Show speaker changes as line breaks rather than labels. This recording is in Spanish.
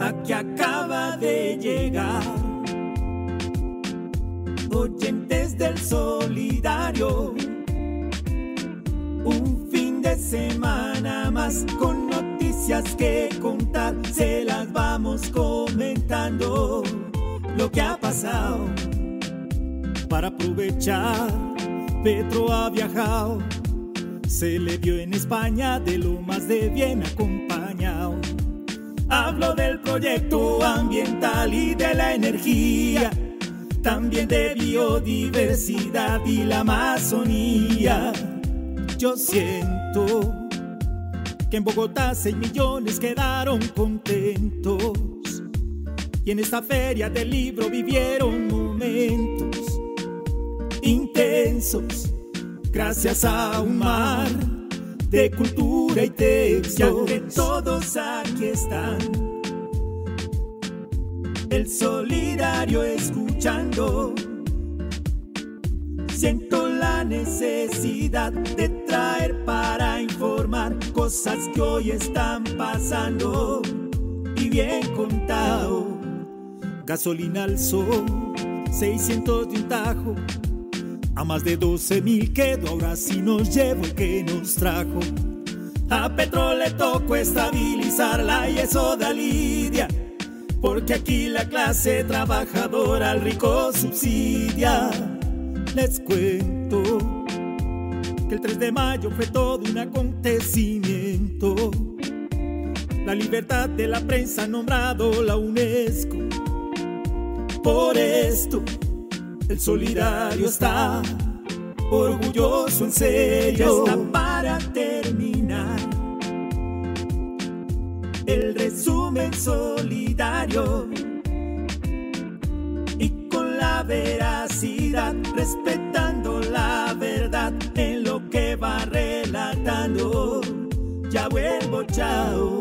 aquí acaba de llegar. Oyentes del solidario, un fin de semana más con noticias que contar, se las vamos comentando lo que ha pasado para aprovechar. Petro ha viajado, se le vio en España de lo más de bien acompañado. Hablo del proyecto ambiental y de la energía, también de biodiversidad y la Amazonía. Yo siento que en Bogotá 6 millones quedaron contentos y en esta feria del libro vivieron momentos intensos gracias a un mar de cultura y textos. Ya que todos aquí están, el solidario escuchando. Siento la necesidad de traer para informar cosas que hoy están pasando y bien contado. Gasolina al sol, 600 de un tajo. A más de 12 mil quedo, ahora sí nos llevo el que nos trajo. A Petro le tocó estabilizarla y eso da lidia. Porque aquí la clase trabajadora al rico subsidia. Les cuento que el 3 de mayo fue todo un acontecimiento. La libertad de la prensa nombrado la UNESCO por esto el solidario está orgulloso en serio. Está para terminar el resumen solidario y con la veracidad, respetando la verdad en lo que va relatando. Ya vuelvo, chao.